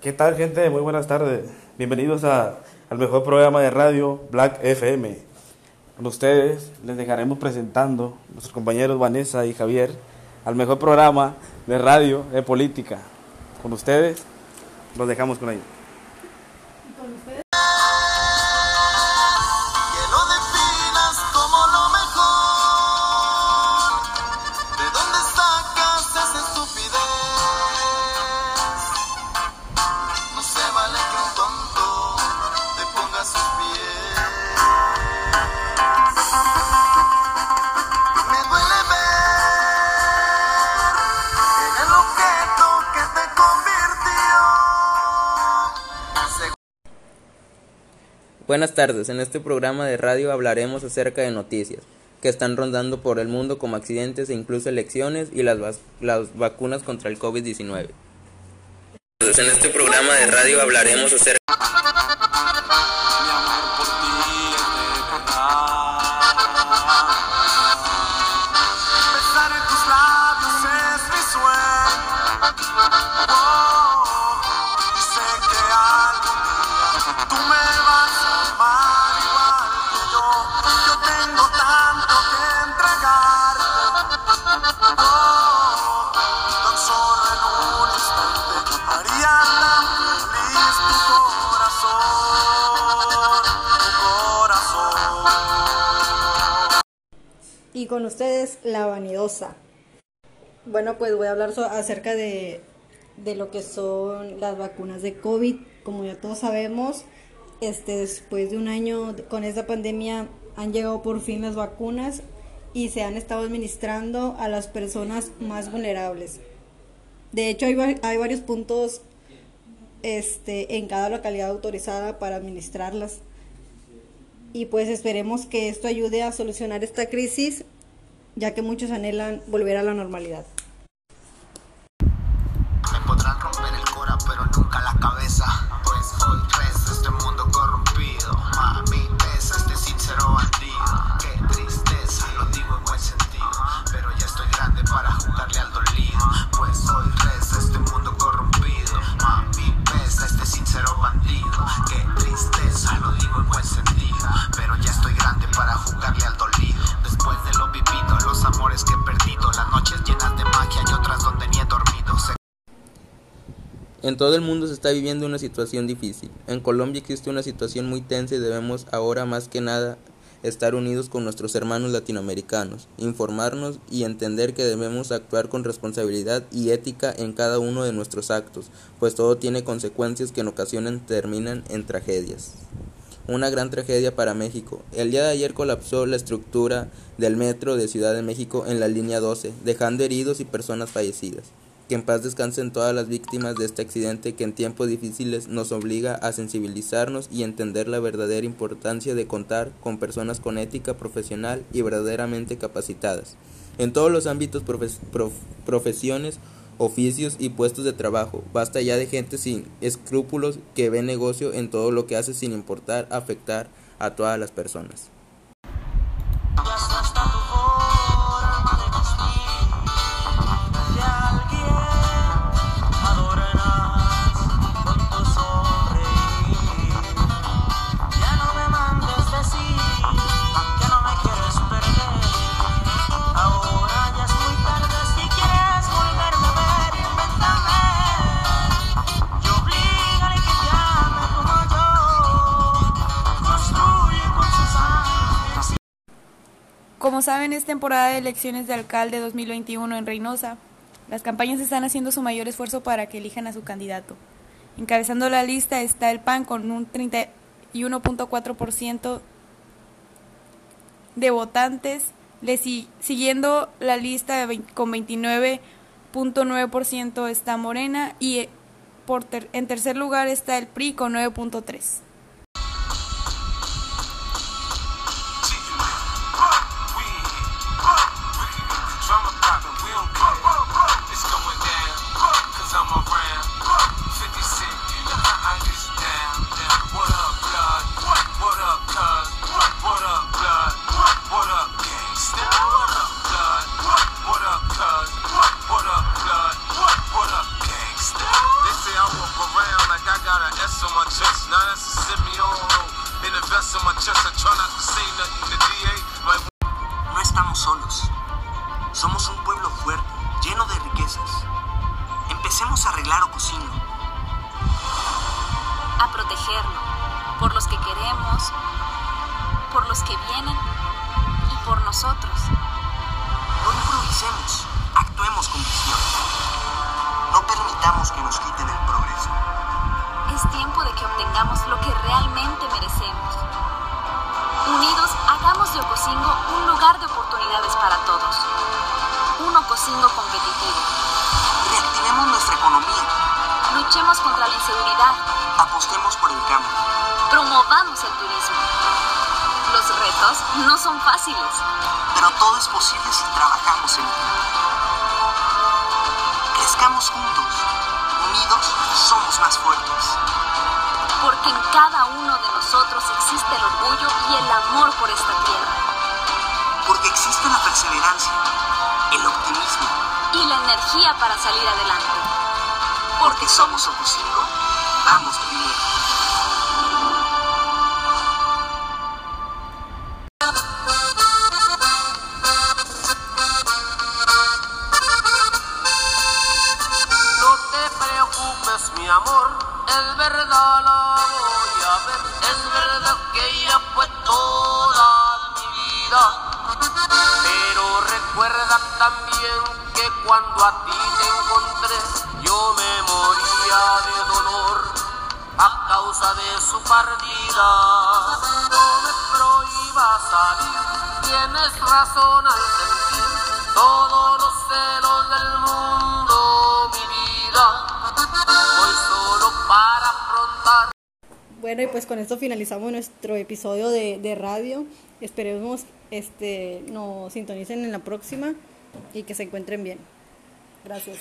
¿Qué tal gente? Muy buenas tardes. Bienvenidos a, al mejor programa de radio Black FM. Con ustedes les dejaremos presentando nuestros compañeros Vanessa y Javier al mejor programa de radio de política. Con ustedes los dejamos con ellos. Buenas tardes, en este programa de radio hablaremos acerca de noticias que están rondando por el mundo como accidentes e incluso elecciones y las, las vacunas contra el COVID-19. En este programa de radio hablaremos acerca amor con ustedes, la vanidosa. Bueno, pues voy a hablar acerca de, de lo que son las vacunas de COVID. Como ya todos sabemos, este, después de un año con esta pandemia han llegado por fin las vacunas y se han estado administrando a las personas más vulnerables. De hecho, hay, va- hay varios puntos este, en cada localidad autorizada para administrarlas. Y pues esperemos que esto ayude a solucionar esta crisis, ya que muchos anhelan volver a la normalidad. En todo el mundo se está viviendo una situación difícil. En Colombia existe una situación muy tensa y debemos ahora más que nada estar unidos con nuestros hermanos latinoamericanos, informarnos y entender que debemos actuar con responsabilidad y ética en cada uno de nuestros actos, pues todo tiene consecuencias que en ocasiones terminan en tragedias. Una gran tragedia para México. El día de ayer colapsó la estructura del metro de Ciudad de México en la línea 12, dejando heridos y personas fallecidas. Que en paz descansen todas las víctimas de este accidente que en tiempos difíciles nos obliga a sensibilizarnos y entender la verdadera importancia de contar con personas con ética profesional y verdaderamente capacitadas. En todos los ámbitos, profes- prof- profesiones, oficios y puestos de trabajo. Basta ya de gente sin escrúpulos que ve negocio en todo lo que hace sin importar afectar a todas las personas. Como saben, es temporada de elecciones de alcalde 2021 en Reynosa. Las campañas están haciendo su mayor esfuerzo para que elijan a su candidato. Encabezando la lista está el PAN con un 31.4% de votantes, le si- siguiendo la lista con 29.9% está Morena y eh, por ter- en tercer lugar está el PRI con 9.3%. los que vienen y por nosotros. No improvisemos, actuemos con visión. No permitamos que nos quiten el progreso. Es tiempo de que obtengamos lo que realmente merecemos. Unidos, hagamos de Ocosingo un lugar de oportunidades para todos. Un Ocosingo competitivo. Reactivemos nuestra economía. Luchemos contra la inseguridad. Apostemos por el cambio. Promovamos el turismo. Retos no son fáciles. Pero todo es posible si trabajamos en equipo. Crezcamos juntos. Unidos somos más fuertes. Porque en cada uno de nosotros existe el orgullo y el amor por esta tierra. Porque existe la perseverancia, el optimismo. Y la energía para salir adelante. Porque somos Ocosingo, vamos primero. También que cuando a ti te encontré, yo me moría de dolor a causa de su partida. No me prohíbas salir, tienes razón al sentir todos los celos del mundo, mi vida. Voy solo para afrontar. Bueno, y pues con esto finalizamos nuestro episodio de, de radio. Esperemos este nos sintonicen en la próxima y que se encuentren bien. Gracias.